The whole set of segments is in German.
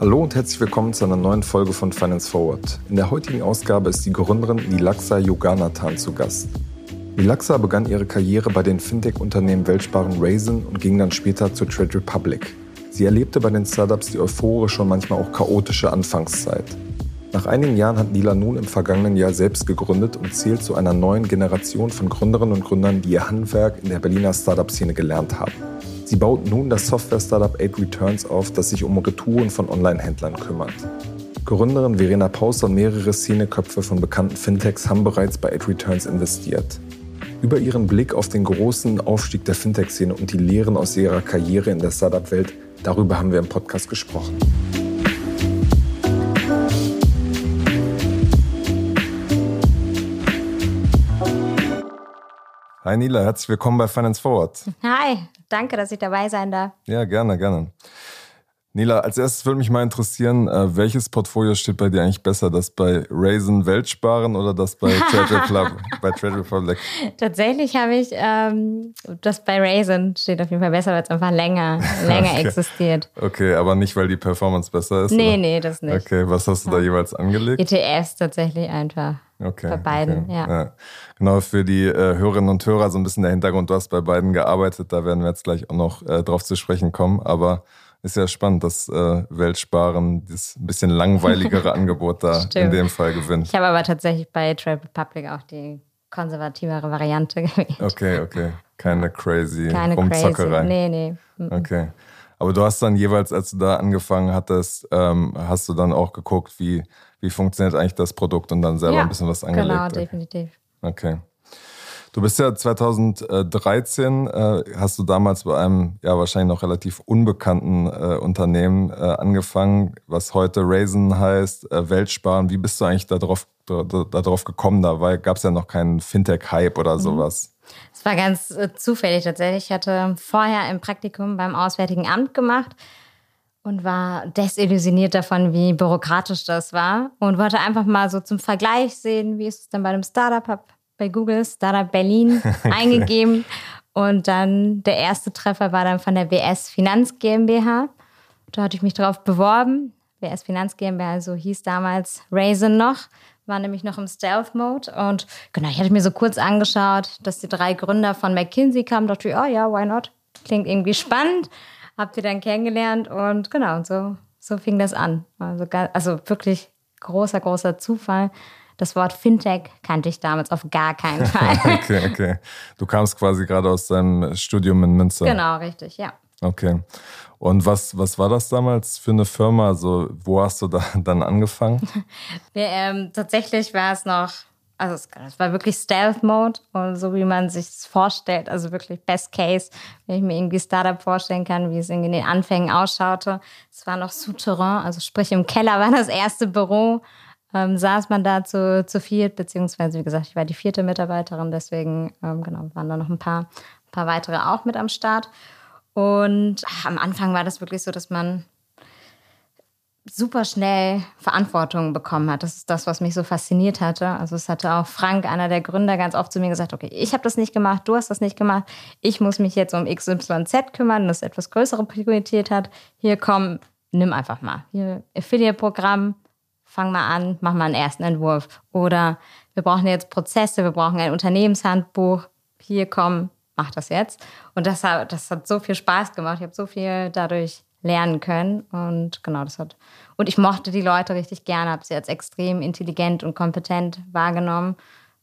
Hallo und herzlich willkommen zu einer neuen Folge von Finance Forward. In der heutigen Ausgabe ist die Gründerin Nilaxa Yoganathan zu Gast. Nilaxa begann ihre Karriere bei den Fintech-Unternehmen Weltsparen Raisin und ging dann später zur Trade Republic. Sie erlebte bei den Startups die euphorische und manchmal auch chaotische Anfangszeit. Nach einigen Jahren hat Nila nun im vergangenen Jahr selbst gegründet und zählt zu einer neuen Generation von Gründerinnen und Gründern, die ihr Handwerk in der Berliner Startup-Szene gelernt haben. Sie baut nun das Software-Startup 8 Returns auf, das sich um Retouren von Online-Händlern kümmert. Gründerin Verena Pauster und mehrere Szeneköpfe von bekannten Fintechs haben bereits bei 8 Returns investiert. Über ihren Blick auf den großen Aufstieg der Fintech-Szene und die Lehren aus ihrer Karriere in der Startup-Welt, darüber haben wir im Podcast gesprochen. Hi Nila, herzlich willkommen bei Finance Forward. Hi, danke, dass ich dabei sein darf. Ja, gerne, gerne. Nila, als erstes würde mich mal interessieren, äh, welches Portfolio steht bei dir eigentlich besser? Das bei Raisin Weltsparen oder das bei Trade, Club, bei Trade Republic? Tatsächlich habe ich ähm, das bei Raisin steht auf jeden Fall besser, weil es einfach länger, länger okay. existiert. Okay, aber nicht, weil die Performance besser ist? Nee, oder? nee, das nicht. Okay, was hast du da jeweils angelegt? ETFs tatsächlich einfach. Okay. Bei beiden, okay. ja. ja. Genau, für die äh, Hörerinnen und Hörer so ein bisschen der Hintergrund. Du hast bei beiden gearbeitet, da werden wir jetzt gleich auch noch äh, drauf zu sprechen kommen. Aber ist ja spannend, dass äh, Weltsparen das ein bisschen langweiligere Angebot da in dem Fall gewinnt. Ich habe aber tatsächlich bei Trade Republic auch die konservativere Variante gewählt. Okay, okay. Keine crazy Keine Rumzockerei. Crazy. Nee, nee. Okay. Aber du hast dann jeweils, als du da angefangen hattest, ähm, hast du dann auch geguckt, wie, wie funktioniert eigentlich das Produkt und dann selber ja, ein bisschen was angelegt. Genau, definitiv. Okay. Du bist ja 2013, äh, hast du damals bei einem ja wahrscheinlich noch relativ unbekannten äh, Unternehmen äh, angefangen, was heute Raisin heißt, äh, Weltsparen. Wie bist du eigentlich darauf da, da, drauf gekommen? Da gab es ja noch keinen Fintech-Hype oder mhm. sowas. Es war ganz äh, zufällig tatsächlich. Ich hatte vorher ein Praktikum beim Auswärtigen Amt gemacht und war desillusioniert davon, wie bürokratisch das war und wollte einfach mal so zum Vergleich sehen, wie ist es denn bei einem Startup. Habe bei Google Startup Berlin eingegeben und dann der erste Treffer war dann von der WS Finanz GmbH. Da hatte ich mich drauf beworben. WS Finanz GmbH, so hieß damals Raisin noch, war nämlich noch im Stealth-Mode. Und genau, ich hatte mir so kurz angeschaut, dass die drei Gründer von McKinsey kamen. Dachte ich, oh ja, why not? Klingt irgendwie spannend. Habt ihr dann kennengelernt und genau, und so, so fing das an. Also, also wirklich großer, großer Zufall. Das Wort Fintech kannte ich damals auf gar keinen Fall. okay, okay. Du kamst quasi gerade aus deinem Studium in Münster. Genau, richtig, ja. Okay. Und was, was war das damals für eine Firma? Also, wo hast du da dann angefangen? Wir, ähm, tatsächlich war es noch, also es, es war wirklich Stealth-Mode und so wie man sich es vorstellt, also wirklich Best Case, wenn ich mir irgendwie Startup vorstellen kann, wie es in den Anfängen ausschaute. Es war noch Souterrain, also sprich im Keller war das erste Büro ähm, saß man da zu, zu viert, beziehungsweise wie gesagt, ich war die vierte Mitarbeiterin, deswegen ähm, genau, waren da noch ein paar, ein paar weitere auch mit am Start. Und ach, am Anfang war das wirklich so, dass man super schnell Verantwortung bekommen hat. Das ist das, was mich so fasziniert hatte. Also es hatte auch Frank, einer der Gründer, ganz oft zu mir gesagt, okay, ich habe das nicht gemacht, du hast das nicht gemacht, ich muss mich jetzt um XYZ kümmern, das etwas größere Priorität hat. Hier komm, nimm einfach mal. Hier Affiliate-Programm, fang mal an, mach mal einen ersten Entwurf. Oder wir brauchen jetzt Prozesse, wir brauchen ein Unternehmenshandbuch. Hier, komm, mach das jetzt. Und das hat, das hat so viel Spaß gemacht. Ich habe so viel dadurch lernen können. Und genau, das hat. Und ich mochte die Leute richtig gerne, habe sie als extrem intelligent und kompetent wahrgenommen,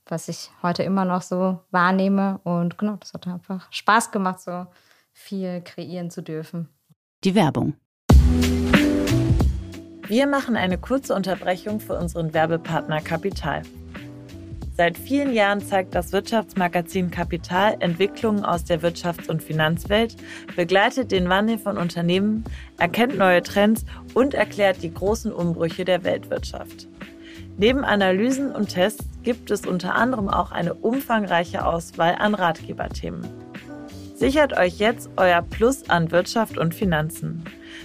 was ich heute immer noch so wahrnehme. Und genau, das hat einfach Spaß gemacht, so viel kreieren zu dürfen. Die Werbung. Wir machen eine kurze Unterbrechung für unseren Werbepartner Kapital. Seit vielen Jahren zeigt das Wirtschaftsmagazin Kapital Entwicklungen aus der Wirtschafts- und Finanzwelt, begleitet den Wandel von Unternehmen, erkennt neue Trends und erklärt die großen Umbrüche der Weltwirtschaft. Neben Analysen und Tests gibt es unter anderem auch eine umfangreiche Auswahl an Ratgeberthemen. Sichert euch jetzt euer Plus an Wirtschaft und Finanzen.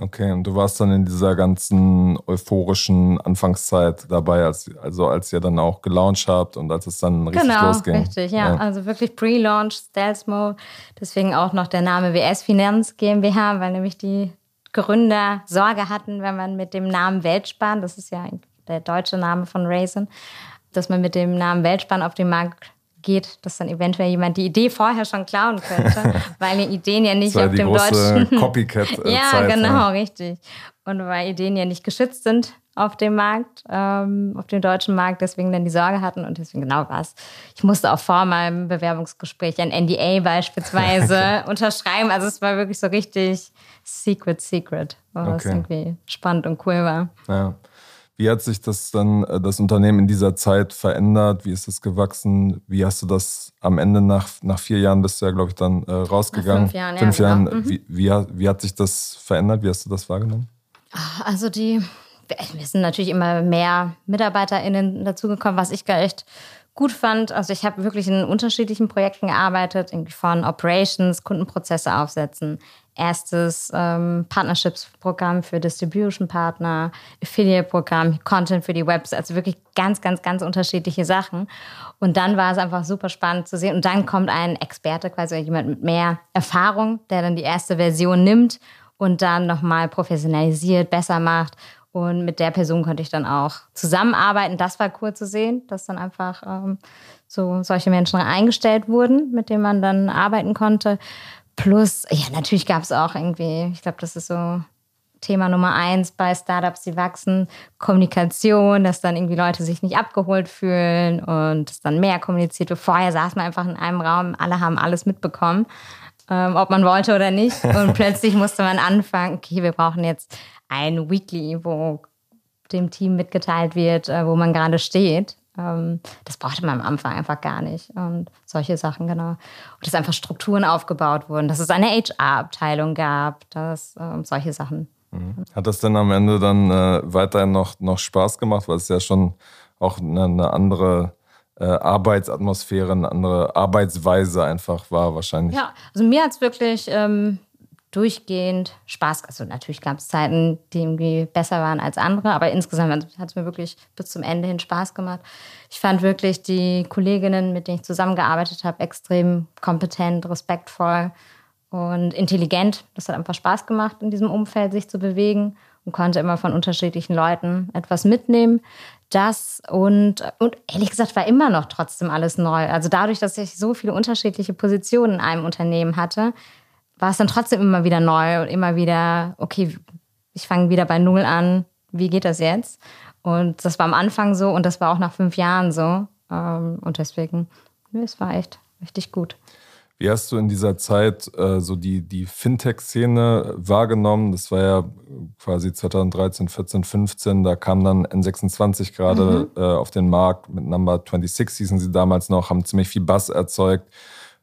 Okay, und du warst dann in dieser ganzen euphorischen Anfangszeit dabei, als, also als ihr dann auch gelauncht habt und als es dann richtig genau, losging. Richtig, ja. ja. Also wirklich Pre-Launch, Stealth Mode. Deswegen auch noch der Name WS Finanz GmbH, weil nämlich die Gründer Sorge hatten, wenn man mit dem Namen Weltsparen, das ist ja der deutsche Name von Raisin, dass man mit dem Namen Weltsparen auf den Markt geht, dass dann eventuell jemand die Idee vorher schon klauen könnte, weil die Ideen ja nicht auf dem deutschen Copycat ja genau ja. richtig und weil Ideen ja nicht geschützt sind auf dem Markt, ähm, auf dem deutschen Markt, deswegen dann die Sorge hatten und deswegen genau was. Ich musste auch vor meinem Bewerbungsgespräch ein NDA beispielsweise unterschreiben. Also es war wirklich so richtig Secret Secret, was okay. irgendwie spannend und cool war. Ja. Wie hat sich das dann, äh, das Unternehmen in dieser Zeit verändert? Wie ist es gewachsen? Wie hast du das am Ende nach, nach vier Jahren bist du ja, glaube ich, dann äh, rausgegangen? Nach fünf Jahren, fünf ja, Jahren. Genau. Mhm. Wie, wie, wie hat sich das verändert? Wie hast du das wahrgenommen? Ah, also die, wir sind natürlich immer mehr MitarbeiterInnen dazugekommen, was ich gar echt gut fand. Also ich habe wirklich in unterschiedlichen Projekten gearbeitet, irgendwie von Operations, Kundenprozesse aufsetzen, erstes ähm, Partnerships-Programm für Distribution-Partner, Affiliate-Programm, Content für die Webs, also wirklich ganz, ganz, ganz unterschiedliche Sachen. Und dann war es einfach super spannend zu sehen. Und dann kommt ein Experte, quasi jemand mit mehr Erfahrung, der dann die erste Version nimmt und dann nochmal professionalisiert, besser macht. Und mit der Person konnte ich dann auch zusammenarbeiten. Das war cool zu sehen, dass dann einfach ähm, so solche Menschen eingestellt wurden, mit denen man dann arbeiten konnte. Plus, ja, natürlich gab es auch irgendwie, ich glaube, das ist so Thema Nummer eins bei Startups, die wachsen, Kommunikation, dass dann irgendwie Leute sich nicht abgeholt fühlen und es dann mehr kommuniziert wird. Vorher saß man einfach in einem Raum, alle haben alles mitbekommen, ähm, ob man wollte oder nicht. Und plötzlich musste man anfangen, okay, wir brauchen jetzt ein Weekly, wo dem Team mitgeteilt wird, äh, wo man gerade steht. Ähm, das brauchte man am Anfang einfach gar nicht. Und solche Sachen, genau. Und dass einfach Strukturen aufgebaut wurden, dass es eine HR-Abteilung gab, dass ähm, solche Sachen. Mhm. Hat das denn am Ende dann äh, weiterhin noch, noch Spaß gemacht, weil es ja schon auch eine, eine andere äh, Arbeitsatmosphäre, eine andere Arbeitsweise einfach war wahrscheinlich? Ja, also mir hat es wirklich ähm, durchgehend Spaß. Also natürlich gab es Zeiten, die irgendwie besser waren als andere, aber insgesamt hat es mir wirklich bis zum Ende hin Spaß gemacht. Ich fand wirklich die Kolleginnen, mit denen ich zusammengearbeitet habe, extrem kompetent, respektvoll und intelligent. Das hat einfach Spaß gemacht, in diesem Umfeld sich zu bewegen und konnte immer von unterschiedlichen Leuten etwas mitnehmen. Das und, und ehrlich gesagt war immer noch trotzdem alles neu. Also dadurch, dass ich so viele unterschiedliche Positionen in einem Unternehmen hatte, war es dann trotzdem immer wieder neu und immer wieder, okay, ich fange wieder bei Null an, wie geht das jetzt? Und das war am Anfang so und das war auch nach fünf Jahren so. Ähm, und deswegen, es war echt richtig gut. Wie hast du in dieser Zeit äh, so die, die Fintech-Szene wahrgenommen? Das war ja quasi 2013, 14, 15. Da kam dann N26 gerade mhm. äh, auf den Markt mit Number 26, hießen sie damals noch, haben ziemlich viel Bass erzeugt.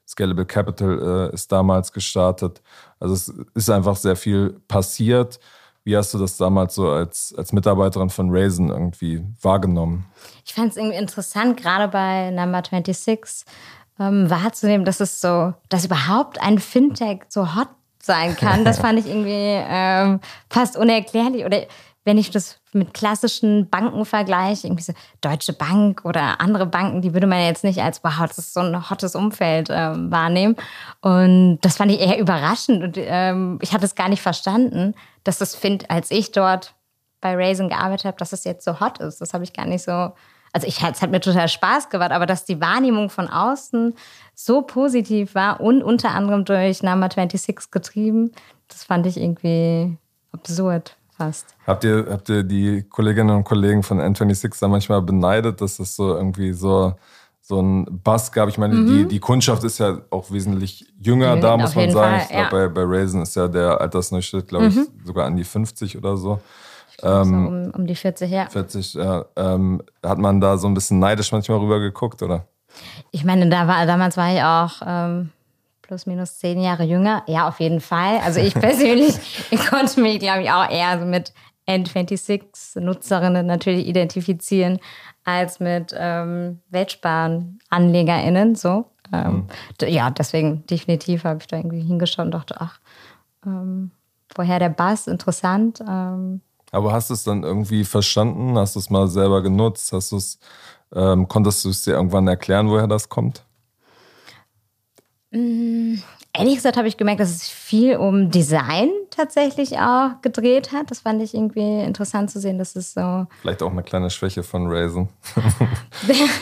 Scalable Capital äh, ist damals gestartet. Also es ist einfach sehr viel passiert. Wie hast du das damals so als, als Mitarbeiterin von Raisin irgendwie wahrgenommen? Ich fand es irgendwie interessant, gerade bei Number 26 ähm, wahrzunehmen, dass es so, dass überhaupt ein Fintech so hot sein kann. Das fand ich irgendwie ähm, fast unerklärlich. Oder wenn ich das mit klassischen Banken vergleiche, irgendwie so Deutsche Bank oder andere Banken, die würde man jetzt nicht als, wow, das ist so ein hottes Umfeld ähm, wahrnehmen. Und das fand ich eher überraschend. Und ähm, ich hatte es gar nicht verstanden, dass das Find, als ich dort bei Raisin gearbeitet habe, dass es jetzt so hot ist. Das habe ich gar nicht so. Also ich, es hat mir total Spaß gemacht, aber dass die Wahrnehmung von außen so positiv war und unter anderem durch Number 26 getrieben, das fand ich irgendwie absurd fast. Habt ihr, habt ihr die Kolleginnen und Kollegen von N26 da manchmal beneidet, dass das so irgendwie so, so ein Bass gab? Ich meine, mhm. die, die Kundschaft ist ja auch wesentlich jünger mhm, da, muss man sagen. Fall, ich glaube, bei, bei Raisin ist ja der Altersdurchschnitt, glaube mhm. ich, sogar an die 50 oder so. Ähm, so um, um, die 40, ja. 40, ja. Ähm, hat man da so ein bisschen neidisch manchmal rüber geguckt, oder? Ich meine, da war, damals war ich auch ähm, plus minus zehn Jahre jünger. Ja, auf jeden Fall. Also ich persönlich ich konnte mich, glaube ich, auch eher so mit N26-Nutzerinnen natürlich identifizieren als mit ähm, Weltsparanlegerinnen. So. Ähm, mhm. Ja, deswegen definitiv habe ich da irgendwie hingeschaut und dachte, ach, ähm, woher der Bass, interessant. Ähm. Aber hast du es dann irgendwie verstanden? Hast du es mal selber genutzt? Hast du es, ähm, konntest du es dir irgendwann erklären, woher das kommt? Mm, ehrlich gesagt habe ich gemerkt, dass es viel um Design tatsächlich auch gedreht hat. Das fand ich irgendwie interessant zu sehen, dass es so. Vielleicht auch eine kleine Schwäche von Raisin.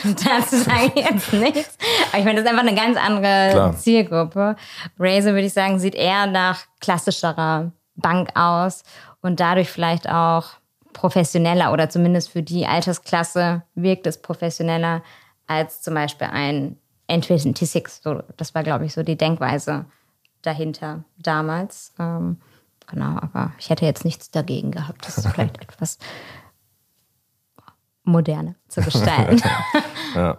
Dazu sage ich jetzt nichts. Aber ich meine, das ist einfach eine ganz andere Klar. Zielgruppe. Raisin, würde ich sagen, sieht eher nach klassischerer Bank aus und dadurch vielleicht auch professioneller oder zumindest für die Altersklasse wirkt es professioneller als zum Beispiel ein N26. So, das war, glaube ich, so die Denkweise dahinter damals. Ähm, genau, aber ich hätte jetzt nichts dagegen gehabt, das vielleicht etwas moderner zu gestalten. ja.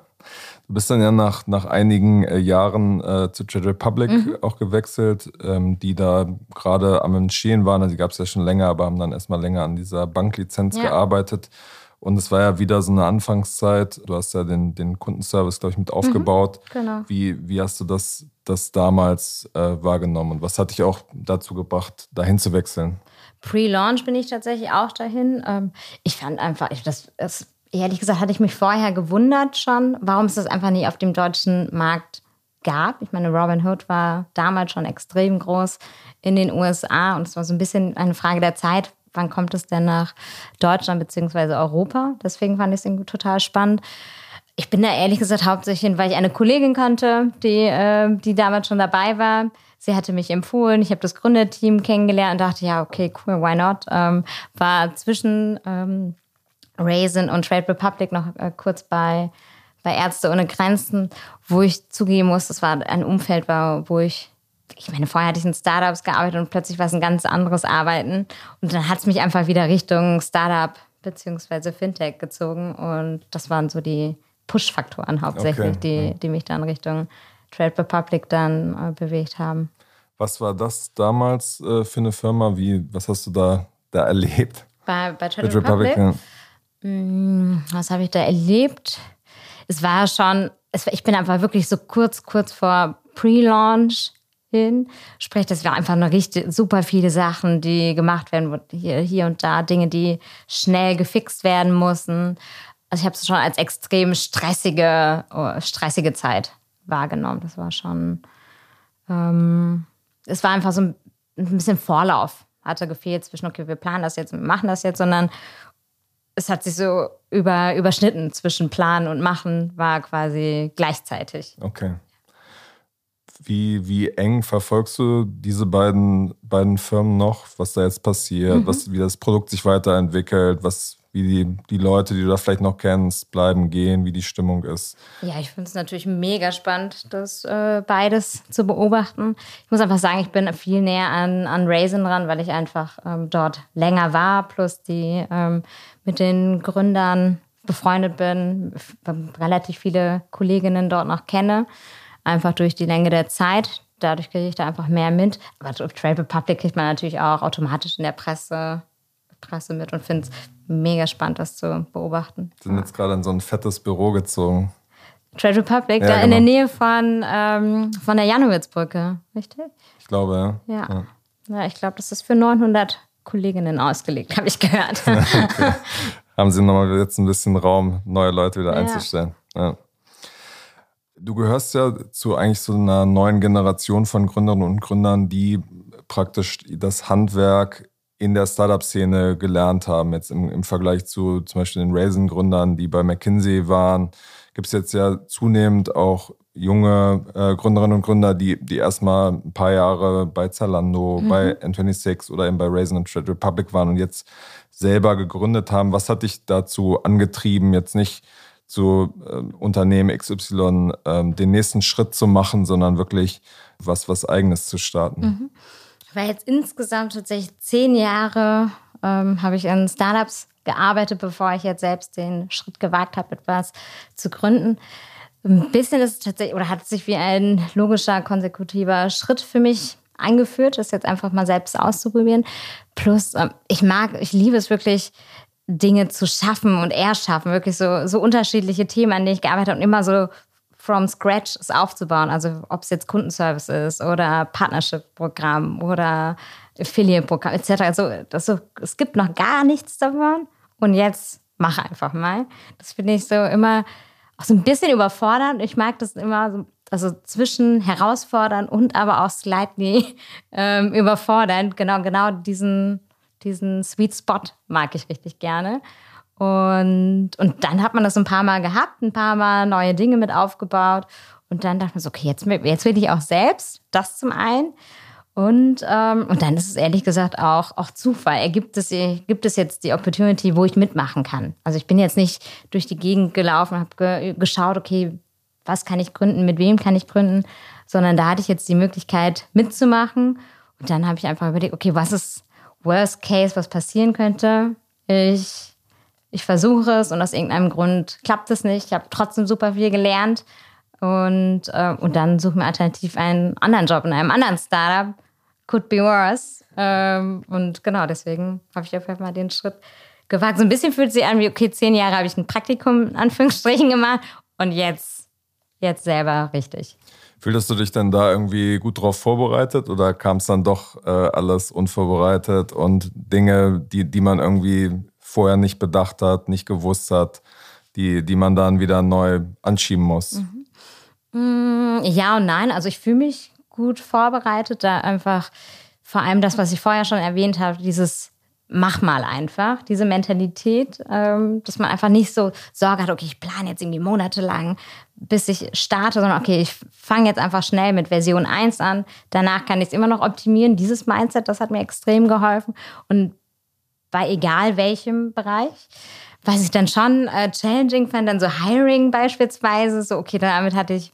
Du bist dann ja nach, nach einigen äh, Jahren äh, zu Trade Republic mhm. auch gewechselt, ähm, die da gerade am Entstehen waren. Also die gab es ja schon länger, aber haben dann erstmal länger an dieser Banklizenz ja. gearbeitet. Und es war ja wieder so eine Anfangszeit. Du hast ja den, den Kundenservice, glaube ich, mit aufgebaut. Mhm, genau. Wie, wie hast du das, das damals äh, wahrgenommen und was hat dich auch dazu gebracht, dahin zu wechseln? Pre-Launch bin ich tatsächlich auch dahin. Ähm, ich fand einfach, ich, das, das, ehrlich gesagt, hatte ich mich vorher gewundert schon, warum es das einfach nicht auf dem deutschen Markt gab. Ich meine, Robin Hood war damals schon extrem groß in den USA und es war so ein bisschen eine Frage der Zeit, wann kommt es denn nach Deutschland bzw. Europa? Deswegen fand ich es total spannend. Ich bin da ehrlich gesagt hauptsächlich hin, weil ich eine Kollegin kannte, die, äh, die damals schon dabei war. Sie hatte mich empfohlen. Ich habe das Gründerteam kennengelernt und dachte, ja, okay, cool, why not? Ähm, war zwischen ähm, Raisin und Trade Republic noch äh, kurz bei, bei Ärzte ohne Grenzen, wo ich zugeben muss, das war ein Umfeld, war, wo ich ich meine, vorher hatte ich in Startups gearbeitet und plötzlich war es ein ganz anderes Arbeiten. Und dann hat es mich einfach wieder Richtung Startup bzw. Fintech gezogen. Und das waren so die Push-Faktoren hauptsächlich, okay. die, die mich dann Richtung Trade Republic dann äh, bewegt haben. Was war das damals äh, für eine Firma? Wie, was hast du da, da erlebt? Bei, bei Trade Republic? Republic ja. mm, was habe ich da erlebt? Es war schon, es, ich bin einfach wirklich so kurz, kurz vor Pre-Launch hin. Sprich, das war einfach eine richtig super viele Sachen, die gemacht werden, hier, hier und da, Dinge, die schnell gefixt werden mussten. Also ich habe es schon als extrem stressige, oh, stressige Zeit wahrgenommen. Das war schon, ähm, es war einfach so ein, ein bisschen Vorlauf hatte gefehlt zwischen, okay, wir planen das jetzt, wir machen das jetzt, sondern es hat sich so über, überschnitten zwischen Planen und Machen, war quasi gleichzeitig. Okay. Wie, wie eng verfolgst du diese beiden, beiden Firmen noch, was da jetzt passiert, mhm. was, wie das Produkt sich weiterentwickelt, was, wie die, die Leute, die du da vielleicht noch kennst, bleiben, gehen, wie die Stimmung ist? Ja, ich finde es natürlich mega spannend, das äh, beides zu beobachten. Ich muss einfach sagen, ich bin viel näher an, an Raisin ran, weil ich einfach ähm, dort länger war, plus die ähm, mit den Gründern befreundet bin, relativ viele Kolleginnen dort noch kenne einfach durch die Länge der Zeit. Dadurch kriege ich da einfach mehr mit. Aber auf Trade Republic kriegt man natürlich auch automatisch in der Presse, Presse mit und finde es mega spannend, das zu beobachten. Wir sind jetzt gerade in so ein fettes Büro gezogen. Trade Republic, ja, da genau. in der Nähe von, ähm, von der Janowitzbrücke, richtig? Ich glaube, ja. Ja, ja. ja ich glaube, das ist für 900 Kolleginnen ausgelegt, habe ich gehört. okay. Haben Sie nochmal jetzt ein bisschen Raum, neue Leute wieder einzustellen. Ja. Du gehörst ja zu eigentlich so einer neuen Generation von Gründerinnen und Gründern, die praktisch das Handwerk in der Startup-Szene gelernt haben. Jetzt im, im, Vergleich zu zum Beispiel den Raisin-Gründern, die bei McKinsey waren, gibt es jetzt ja zunehmend auch junge äh, Gründerinnen und Gründer, die, die erstmal ein paar Jahre bei Zalando, mhm. bei N26 oder eben bei Raisin und Trade Republic waren und jetzt selber gegründet haben. Was hat dich dazu angetrieben, jetzt nicht zu äh, Unternehmen XY äh, den nächsten Schritt zu machen, sondern wirklich was, was Eigenes zu starten. Mhm. War jetzt insgesamt tatsächlich zehn Jahre, ähm, habe ich in Startups gearbeitet, bevor ich jetzt selbst den Schritt gewagt habe, etwas zu gründen. Ein bisschen ist es tatsächlich, oder hat sich wie ein logischer, konsekutiver Schritt für mich angeführt, das jetzt einfach mal selbst auszuprobieren. Plus, ähm, ich mag, ich liebe es wirklich, Dinge zu schaffen und erschaffen, wirklich so, so unterschiedliche Themen, an denen ich gearbeitet habe und immer so from scratch es aufzubauen. Also ob es jetzt Kundenservice ist oder Partnership-Programm oder Affiliate-Programm etc. Also das so, es gibt noch gar nichts davon und jetzt mach einfach mal. Das finde ich so immer auch so ein bisschen überfordernd. Ich mag das immer so, also zwischen herausfordernd und aber auch slightly ähm, überfordernd. Genau, genau diesen, diesen Sweet Spot mag ich richtig gerne. Und, und dann hat man das ein paar Mal gehabt, ein paar Mal neue Dinge mit aufgebaut. Und dann dachte man so, okay, jetzt, jetzt will ich auch selbst, das zum einen. Und, ähm, und dann ist es ehrlich gesagt auch, auch Zufall. Ergibt es, gibt es jetzt die Opportunity, wo ich mitmachen kann? Also ich bin jetzt nicht durch die Gegend gelaufen, habe ge geschaut, okay, was kann ich gründen, mit wem kann ich gründen, sondern da hatte ich jetzt die Möglichkeit mitzumachen. Und dann habe ich einfach überlegt, okay, was ist Worst Case, was passieren könnte? Ich ich versuche es und aus irgendeinem Grund klappt es nicht. Ich habe trotzdem super viel gelernt und, äh, und dann suche mir alternativ einen anderen Job in einem anderen Startup. Could be worse. Ähm, und genau, deswegen habe ich auf jeden Fall den Schritt gewagt. So ein bisschen fühlt sich an wie, okay, zehn Jahre habe ich ein Praktikum in Anführungsstrichen gemacht und jetzt, jetzt selber richtig. Fühltest du dich denn da irgendwie gut drauf vorbereitet oder kam es dann doch äh, alles unvorbereitet und Dinge, die, die man irgendwie vorher nicht bedacht hat, nicht gewusst hat, die, die man dann wieder neu anschieben muss? Mhm. Ja und nein. Also ich fühle mich gut vorbereitet, da einfach vor allem das, was ich vorher schon erwähnt habe, dieses mach mal einfach, diese Mentalität, ähm, dass man einfach nicht so Sorge hat, okay, ich plane jetzt irgendwie monatelang, bis ich starte, sondern okay, ich fange jetzt einfach schnell mit Version 1 an, danach kann ich es immer noch optimieren. Dieses Mindset, das hat mir extrem geholfen und bei egal welchem Bereich. Was ich dann schon äh, challenging fand, dann so Hiring beispielsweise, so okay, damit hatte ich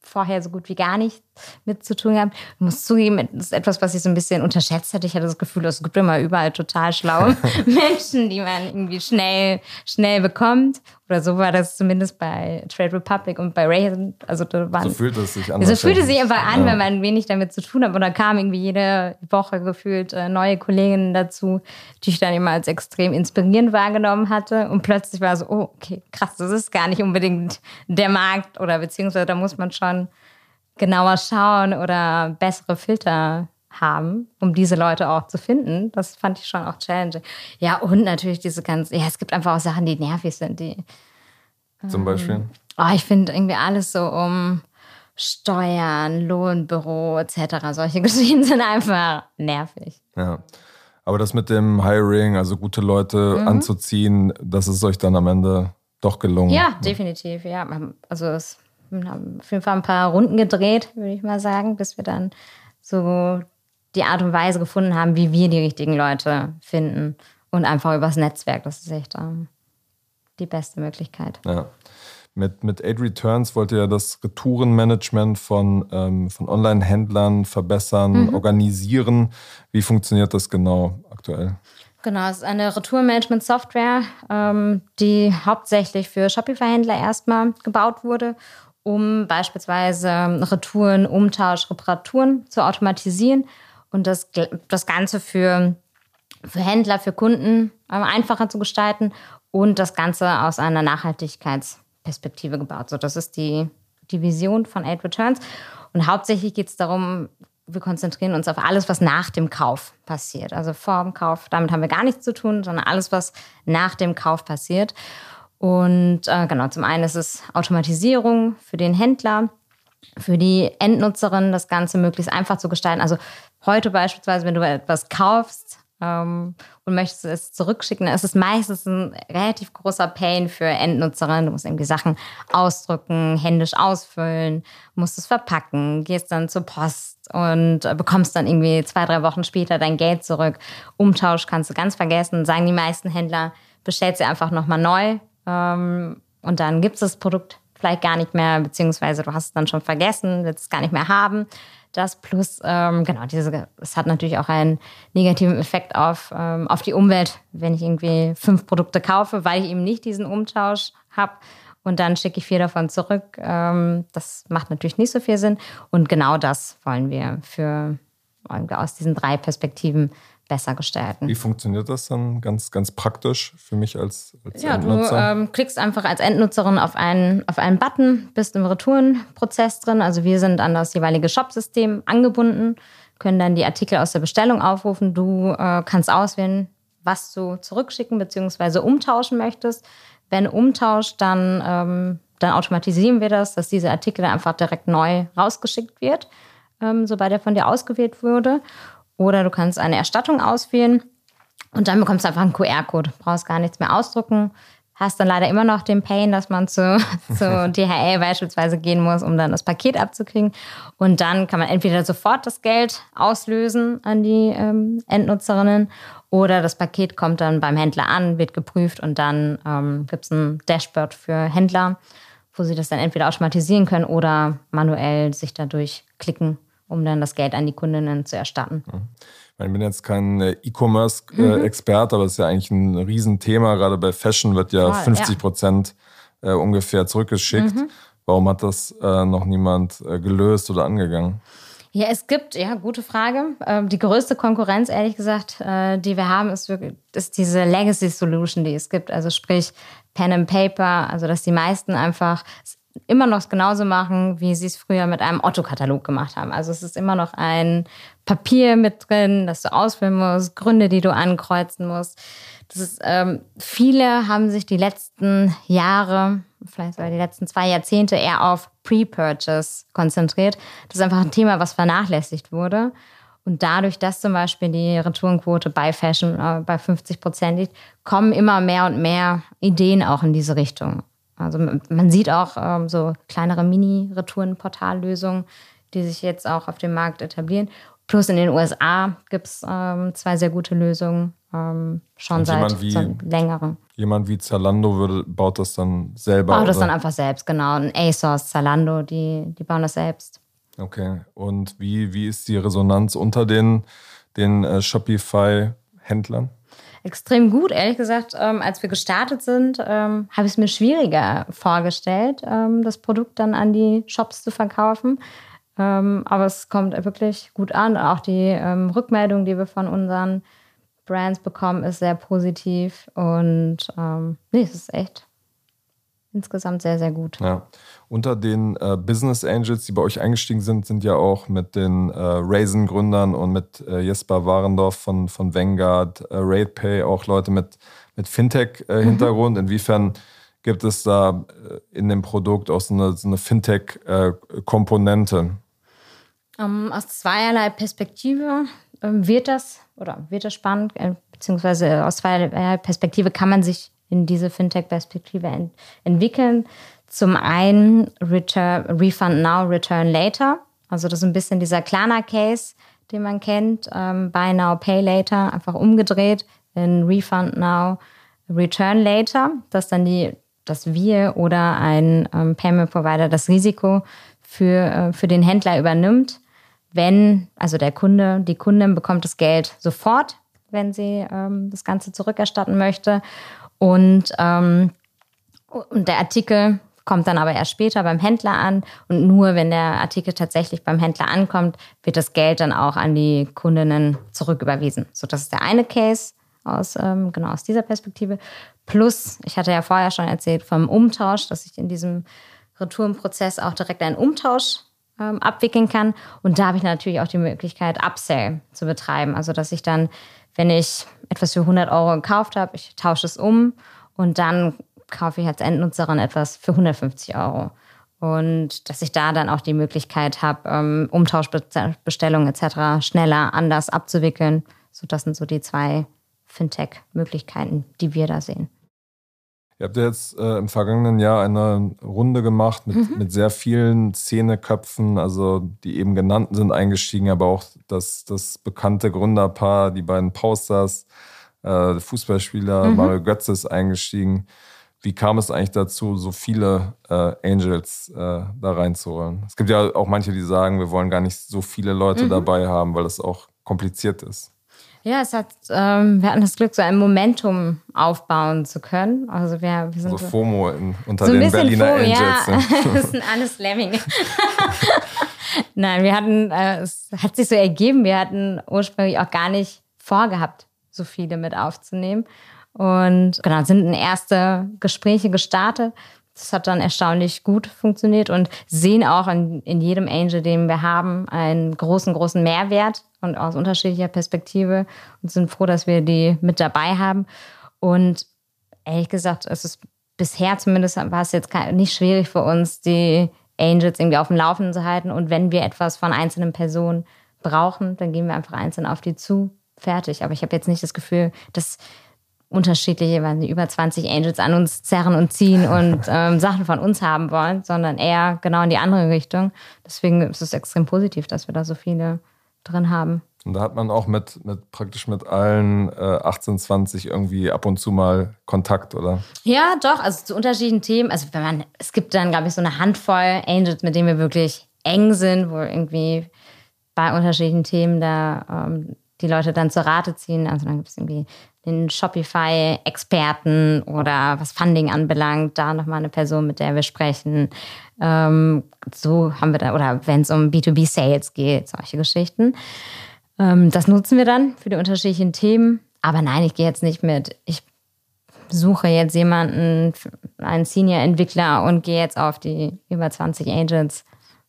vorher so gut wie gar nichts mit zu tun gehabt. Ich muss zugeben, das ist etwas, was ich so ein bisschen unterschätzt hatte. Ich hatte das Gefühl, es gibt immer überall total schlaue Menschen, die man irgendwie schnell, schnell bekommt. Oder so war das zumindest bei Trade Republic und bei Raisin. Also da waren, so fühlt es sich an. So fühlt es sich einfach an, ja. wenn man wenig damit zu tun hat. Und da kam irgendwie jede Woche gefühlt äh, neue Kolleginnen dazu, die ich dann immer als extrem inspirierend wahrgenommen hatte. Und plötzlich war so, oh, okay, krass, das ist gar nicht unbedingt der Markt oder beziehungsweise da muss man schon genauer schauen oder bessere Filter haben, um diese Leute auch zu finden. Das fand ich schon auch challenging. Ja, und natürlich diese ganzen, ja, es gibt einfach auch Sachen, die nervig sind, die. Zum Beispiel? Ähm, oh, ich finde irgendwie alles so um Steuern, Lohnbüro etc. Solche Geschichten sind einfach nervig. Ja. Aber das mit dem Hiring, also gute Leute mhm. anzuziehen, das ist euch dann am Ende doch gelungen. Ja, definitiv, ja. Also es haben auf jeden Fall ein paar Runden gedreht, würde ich mal sagen, bis wir dann so die Art und Weise gefunden haben, wie wir die richtigen Leute finden. Und einfach übers Netzwerk. Das ist echt ähm, die beste Möglichkeit. Ja. Mit, mit Aid Returns wollt ihr das Retourenmanagement von, ähm, von Online-Händlern verbessern, mhm. organisieren. Wie funktioniert das genau aktuell? Genau, es ist eine Retourenmanagement-Software, ähm, die hauptsächlich für Shopify-Händler erstmal gebaut wurde um beispielsweise Retouren, Umtausch, Reparaturen zu automatisieren und das, das Ganze für, für Händler, für Kunden ähm, einfacher zu gestalten und das Ganze aus einer Nachhaltigkeitsperspektive gebaut. So, das ist die, die Vision von Aid Returns. Und hauptsächlich geht es darum, wir konzentrieren uns auf alles, was nach dem Kauf passiert. Also vor dem Kauf, damit haben wir gar nichts zu tun, sondern alles, was nach dem Kauf passiert. Und äh, genau, zum einen ist es Automatisierung für den Händler, für die Endnutzerin, das Ganze möglichst einfach zu gestalten. Also heute beispielsweise, wenn du etwas kaufst ähm, und möchtest es zurückschicken, dann ist es meistens ein relativ großer Pain für Endnutzerinnen. Du musst irgendwie Sachen ausdrücken, händisch ausfüllen, musst es verpacken, gehst dann zur Post und äh, bekommst dann irgendwie zwei, drei Wochen später dein Geld zurück. Umtausch kannst du ganz vergessen, sagen die meisten Händler, bestellt sie einfach nochmal neu ähm, und dann gibt es das Produkt vielleicht gar nicht mehr, beziehungsweise du hast es dann schon vergessen, willst es gar nicht mehr haben. Das plus, ähm, genau, diese, es hat natürlich auch einen negativen Effekt auf, ähm, auf die Umwelt, wenn ich irgendwie fünf Produkte kaufe, weil ich eben nicht diesen Umtausch habe. und dann schicke ich vier davon zurück. Ähm, das macht natürlich nicht so viel Sinn. Und genau das wollen wir für aus diesen drei Perspektiven besser gestalten. Wie funktioniert das dann ganz, ganz praktisch für mich als, als ja, Endnutzer? Du ähm, klickst einfach als Endnutzerin auf einen, auf einen Button, bist im Retourenprozess drin. Also wir sind an das jeweilige Shopsystem angebunden, können dann die Artikel aus der Bestellung aufrufen. Du äh, kannst auswählen, was du zurückschicken bzw. umtauschen möchtest. Wenn umtauscht, dann, ähm, dann automatisieren wir das, dass diese Artikel einfach direkt neu rausgeschickt wird, ähm, sobald er von dir ausgewählt wurde. Oder du kannst eine Erstattung auswählen und dann bekommst du einfach einen QR-Code. Brauchst gar nichts mehr ausdrucken. Hast dann leider immer noch den Pain, dass man zu, zu DHL beispielsweise gehen muss, um dann das Paket abzukriegen. Und dann kann man entweder sofort das Geld auslösen an die ähm, Endnutzerinnen oder das Paket kommt dann beim Händler an, wird geprüft und dann ähm, gibt es ein Dashboard für Händler, wo sie das dann entweder automatisieren können oder manuell sich dadurch klicken um dann das Geld an die Kundinnen zu erstatten. Ich bin jetzt kein äh, E-Commerce-Experte, mhm. aber es ist ja eigentlich ein Riesenthema. Gerade bei Fashion wird ja Voll, 50 Prozent ja. Äh, ungefähr zurückgeschickt. Mhm. Warum hat das äh, noch niemand gelöst oder angegangen? Ja, es gibt, ja, gute Frage. Ähm, die größte Konkurrenz, ehrlich gesagt, die wir haben, ist, wirklich, ist diese Legacy Solution, die es gibt. Also sprich Pen and Paper, also dass die meisten einfach immer noch genauso machen, wie sie es früher mit einem Otto-Katalog gemacht haben. Also es ist immer noch ein Papier mit drin, das du ausfüllen musst, Gründe, die du ankreuzen musst. Ist, ähm, viele haben sich die letzten Jahre, vielleicht sogar die letzten zwei Jahrzehnte eher auf Pre-Purchase konzentriert. Das ist einfach ein Thema, was vernachlässigt wurde. Und dadurch, dass zum Beispiel die Retourenquote bei Fashion äh, bei 50 Prozent liegt, kommen immer mehr und mehr Ideen auch in diese Richtung. Also man sieht auch ähm, so kleinere Mini-Retouren-Portallösungen, die sich jetzt auch auf dem Markt etablieren. Plus in den USA gibt es ähm, zwei sehr gute Lösungen, ähm, schon seit, wie, seit längerem. Jemand wie Zalando würde, baut das dann selber? Baut das dann einfach selbst, genau. Ein ASOS, Zalando, die, die bauen das selbst. Okay. Und wie, wie ist die Resonanz unter den, den äh, Shopify-Händlern? Extrem gut. Ehrlich gesagt, ähm, als wir gestartet sind, ähm, habe ich es mir schwieriger vorgestellt, ähm, das Produkt dann an die Shops zu verkaufen. Ähm, aber es kommt wirklich gut an. Auch die ähm, Rückmeldung, die wir von unseren Brands bekommen, ist sehr positiv. Und ähm, nee, es ist echt insgesamt sehr, sehr gut. Ja. Unter den äh, Business Angels, die bei euch eingestiegen sind, sind ja auch mit den äh, Raisin-Gründern und mit äh, Jesper Warendorf von, von Vanguard, äh, RatePay auch Leute mit, mit Fintech-Hintergrund. Mhm. Inwiefern gibt es da äh, in dem Produkt auch so eine, so eine Fintech-Komponente? Um, ähm, aus zweierlei Perspektive ähm, wird das oder wird das spannend, äh, beziehungsweise aus zweierlei Perspektive kann man sich in diese Fintech-Perspektive ent entwickeln. Zum einen Return, Refund Now, Return Later. Also das ist ein bisschen dieser Klarna-Case, den man kennt. Ähm, Buy Now, Pay Later, einfach umgedreht in Refund Now, Return Later, dass dann die, dass wir oder ein ähm, Payment Provider das Risiko für, äh, für den Händler übernimmt, wenn, also der Kunde, die Kundin bekommt das Geld sofort, wenn sie ähm, das Ganze zurückerstatten möchte. Und, ähm, und der Artikel kommt dann aber erst später beim Händler an. Und nur wenn der Artikel tatsächlich beim Händler ankommt, wird das Geld dann auch an die Kundinnen zurücküberwiesen. So, das ist der eine Case aus, ähm, genau aus dieser Perspektive. Plus, ich hatte ja vorher schon erzählt vom Umtausch, dass ich in diesem Retourenprozess auch direkt einen Umtausch ähm, abwickeln kann. Und da habe ich natürlich auch die Möglichkeit, Upsell zu betreiben. Also, dass ich dann wenn ich etwas für 100 Euro gekauft habe, ich tausche es um und dann kaufe ich als Endnutzerin etwas für 150 Euro. Und dass ich da dann auch die Möglichkeit habe, ähm, Umtauschbestellungen etc. schneller, anders abzuwickeln. So, das sind so die zwei Fintech-Möglichkeiten, die wir da sehen. Ihr habt ja jetzt äh, im vergangenen Jahr eine Runde gemacht mit, mhm. mit sehr vielen Szeneköpfen, also die eben genannten sind eingestiegen, aber auch das, das bekannte Gründerpaar, die beiden Posters, äh, Fußballspieler mhm. Mario Götze ist eingestiegen. Wie kam es eigentlich dazu, so viele äh, Angels äh, da reinzuholen? Es gibt ja auch manche, die sagen, wir wollen gar nicht so viele Leute mhm. dabei haben, weil das auch kompliziert ist. Ja, es hat, ähm, wir hatten das Glück, so ein Momentum aufbauen zu können. Also wir, wir sind So so, FOMO in, unter so den Berliner FOMO, Angels. ja. ne? das sind alles Lemminge. Nein, wir hatten, äh, es hat sich so ergeben, wir hatten ursprünglich auch gar nicht vorgehabt, so viele mit aufzunehmen. Und genau, sind in erste Gespräche gestartet. Das hat dann erstaunlich gut funktioniert und sehen auch in, in jedem Angel, den wir haben, einen großen, großen Mehrwert und aus unterschiedlicher Perspektive und sind froh, dass wir die mit dabei haben. Und ehrlich gesagt, es ist bisher zumindest war es jetzt nicht schwierig für uns, die Angels irgendwie auf dem Laufenden zu halten. Und wenn wir etwas von einzelnen Personen brauchen, dann gehen wir einfach einzeln auf die zu. Fertig. Aber ich habe jetzt nicht das Gefühl, dass unterschiedliche, weil über 20 Angels an uns zerren und ziehen und ähm, Sachen von uns haben wollen, sondern eher genau in die andere Richtung. Deswegen ist es extrem positiv, dass wir da so viele drin haben. Und da hat man auch mit, mit praktisch mit allen äh, 18, 20 irgendwie ab und zu mal Kontakt, oder? Ja, doch, also zu unterschiedlichen Themen. Also wenn man, es gibt dann, glaube ich, so eine Handvoll Angels, mit denen wir wirklich eng sind, wo irgendwie bei unterschiedlichen Themen da ähm, die Leute dann zur Rate ziehen. Also dann gibt es irgendwie den Shopify-Experten oder was Funding anbelangt, da nochmal eine Person, mit der wir sprechen. Ähm, so haben wir da, oder wenn es um B2B-Sales geht, solche Geschichten. Ähm, das nutzen wir dann für die unterschiedlichen Themen. Aber nein, ich gehe jetzt nicht mit, ich suche jetzt jemanden, einen Senior-Entwickler und gehe jetzt auf die über 20 Agents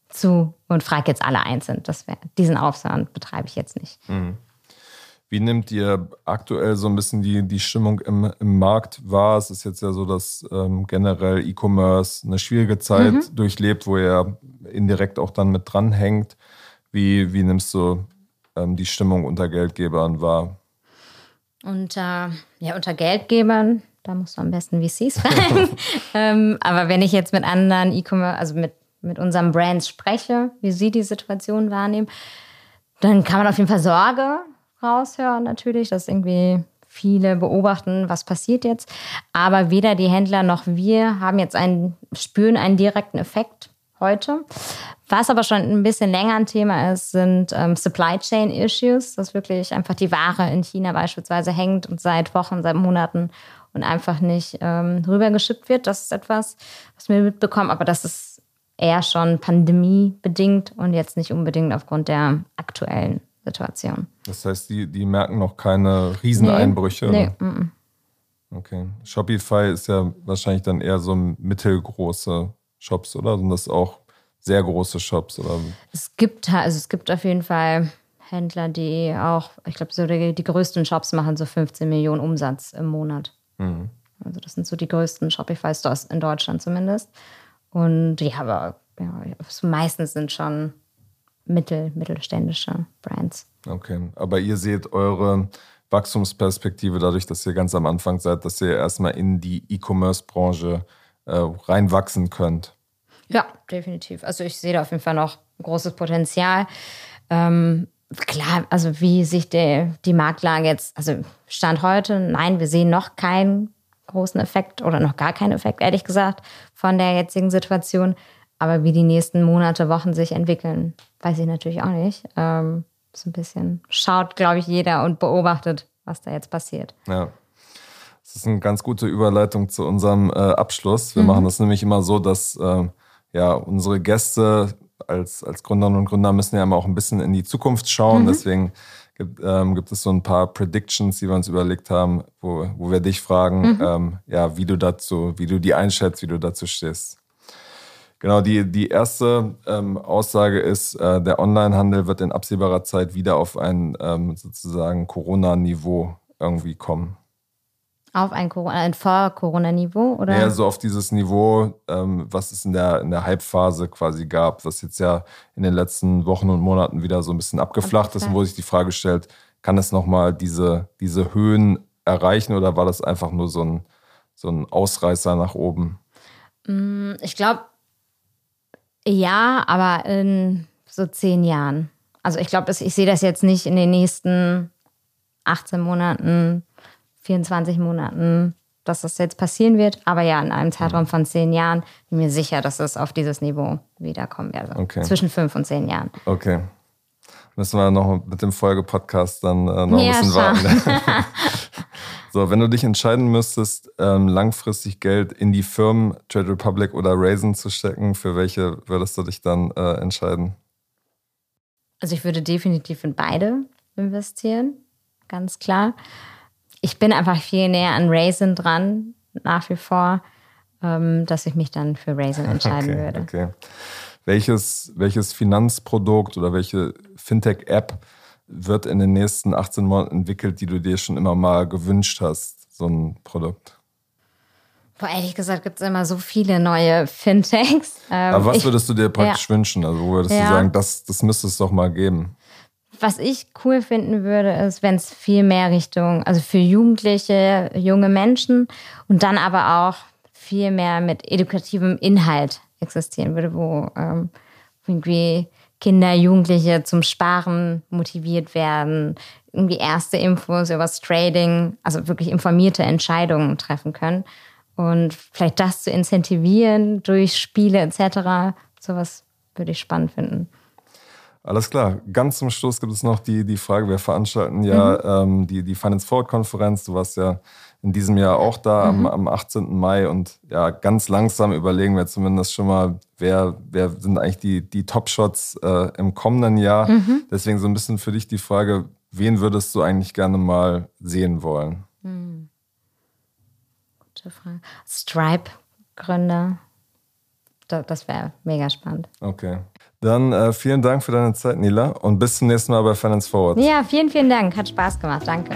zu und frage jetzt alle einzeln. Das wär, diesen Aufwand betreibe ich jetzt nicht. Wie nimmt ihr aktuell so ein bisschen die, die Stimmung im, im Markt wahr? Es ist jetzt ja so, dass ähm, generell E-Commerce eine schwierige Zeit durchlebt, wo ihr indirekt auch dann mit dranhängt. Wie, wie nimmst du ähm, die Stimmung unter Geldgebern wahr? Unter, ja, unter Geldgebern, da musst du am besten VCs fragen. ähm, aber wenn ich jetzt mit anderen E-Commerce, also mit, mit unseren Brands spreche, wie sie die Situation wahrnehmen, dann kann man auf jeden Fall Sorge raushören natürlich, dass irgendwie viele beobachten, was passiert jetzt. Aber weder die Händler noch wir haben jetzt einen, spüren einen direkten Effekt heute. Was aber schon ein bisschen länger ein Thema ist, sind ähm, Supply Chain Issues, dass wirklich einfach die Ware in China beispielsweise hängt und seit Wochen, seit Monaten und einfach nicht ähm, rübergeschippt wird. Das ist etwas, was wir mitbekommen, aber das ist eher schon pandemiebedingt und jetzt nicht unbedingt aufgrund der aktuellen Situation. Das heißt, die, die merken noch keine Rieseneinbrüche? Nee, oder? nee, mm, Okay. Shopify ist ja wahrscheinlich dann eher so mittelgroße Shops, oder? Sind das auch sehr große Shops? Oder? Es gibt also es gibt auf jeden Fall Händler, die auch, ich glaube, so die, die größten Shops machen so 15 Millionen Umsatz im Monat. Also das sind so die größten Shopify-Stores in Deutschland zumindest. Und ja, aber ja, meistens sind schon mittel, mittelständische Brands. Okay. Aber ihr seht eure Wachstumsperspektive dadurch, dass ihr ganz am Anfang seid, dass ihr erstmal in die E-Commerce-Branche äh, reinwachsen könnt. Ja, definitiv. Also ich sehe da auf jeden Fall noch großes Potenzial. Ähm, klar, also wie sich der, die Marktlage jetzt, also Stand heute, nein, wir sehen noch keinen großen Effekt oder noch gar keinen Effekt, ehrlich gesagt, von der jetzigen Situation. Aber wie die nächsten Monate, Wochen sich entwickeln, weiß ich natürlich auch nicht. Ähm, so ein bisschen schaut, glaube ich, jeder und beobachtet, was da jetzt passiert. Ja. Das ist eine ganz gute Überleitung zu unserem äh, Abschluss. Wir machen das nämlich immer so, dass äh, ja, unsere Gäste als, als Gründerinnen und Gründer müssen ja immer auch ein bisschen in die Zukunft schauen. Deswegen gibt, ähm, gibt es so ein paar Predictions, die wir uns überlegt haben, wo, wo wir dich fragen, ähm, ja, wie du dazu, wie du die einschätzt, wie du dazu stehst. Genau, die, die erste ähm, Aussage ist, äh, der Onlinehandel wird in absehbarer Zeit wieder auf ein ähm, sozusagen Corona-Niveau irgendwie kommen. Auf ein, Corona, ein Vor-Corona-Niveau, oder? Ja, so auf dieses Niveau, ähm, was es in der, in der Hype-Phase quasi gab, was jetzt ja in den letzten Wochen und Monaten wieder so ein bisschen abgeflacht ist und wo sich die Frage stellt, kann es nochmal diese, diese Höhen erreichen oder war das einfach nur so ein, so ein Ausreißer nach oben? Ich glaube, ja, aber in so zehn Jahren. Also ich glaube, ich sehe das jetzt nicht in den nächsten 18 Monaten, 24 Monaten, dass das jetzt passieren wird. Aber ja, in einem Zeitraum von zehn Jahren bin mir sicher, dass es auf dieses Niveau wiederkommen wird. Also Okay. Zwischen fünf und zehn Jahren. Okay. Müssen wir noch mit dem Folgepodcast dann äh, noch ja, ein bisschen warten. so, wenn du dich entscheiden müsstest, ähm, langfristig Geld in die Firmen Trade Republic oder Raisin zu stecken, für welche würdest du dich dann äh, entscheiden? Also ich würde definitiv in beide investieren, ganz klar. Ich bin einfach viel näher an Raisin dran, nach wie vor, ähm, dass ich mich dann für Raisin entscheiden okay, würde. Okay welches, welches Finanzprodukt oder welche Fintech-App wird in den nächsten 18 Monaten entwickelt, die du dir schon immer mal gewünscht hast, so ein Produkt? Boah, ehrlich gesagt gibt es immer so viele neue Fintechs. Ähm, Aber was würdest du dir praktisch ja. wünschen? Also wo würdest ja. du sagen, das, das müsste es doch mal geben? Was ich cool finden würde, ist, wenn es viel mehr Richtung, also für Jugendliche, junge Menschen und dann aber auch viel mehr mit edukativem Inhalt existieren würde, wo ähm, irgendwie Kinder, Jugendliche zum Sparen motiviert werden, irgendwie erste Infos über das Trading, also wirklich informierte Entscheidungen treffen können. Und vielleicht das zu incentivieren durch Spiele etc. Sowas würde ich spannend finden. Alles klar. Ganz zum Schluss gibt es noch die, die Frage, wir veranstalten ja mhm. ähm, die, die Finance Forward Konferenz. Du warst ja in diesem Jahr auch da mhm. am, am 18. Mai und ja, ganz langsam überlegen wir zumindest schon mal, wer, wer sind eigentlich die, die Top-Shots äh, im kommenden Jahr. Mhm. Deswegen so ein bisschen für dich die Frage, wen würdest du eigentlich gerne mal sehen wollen? Mhm. Gute Frage. Stripe-Gründer. Das wäre mega spannend. Okay. Dann äh, vielen Dank für deine Zeit, Nila, und bis zum nächsten Mal bei Finance Forward. Ja, vielen, vielen Dank. Hat Spaß gemacht. Danke.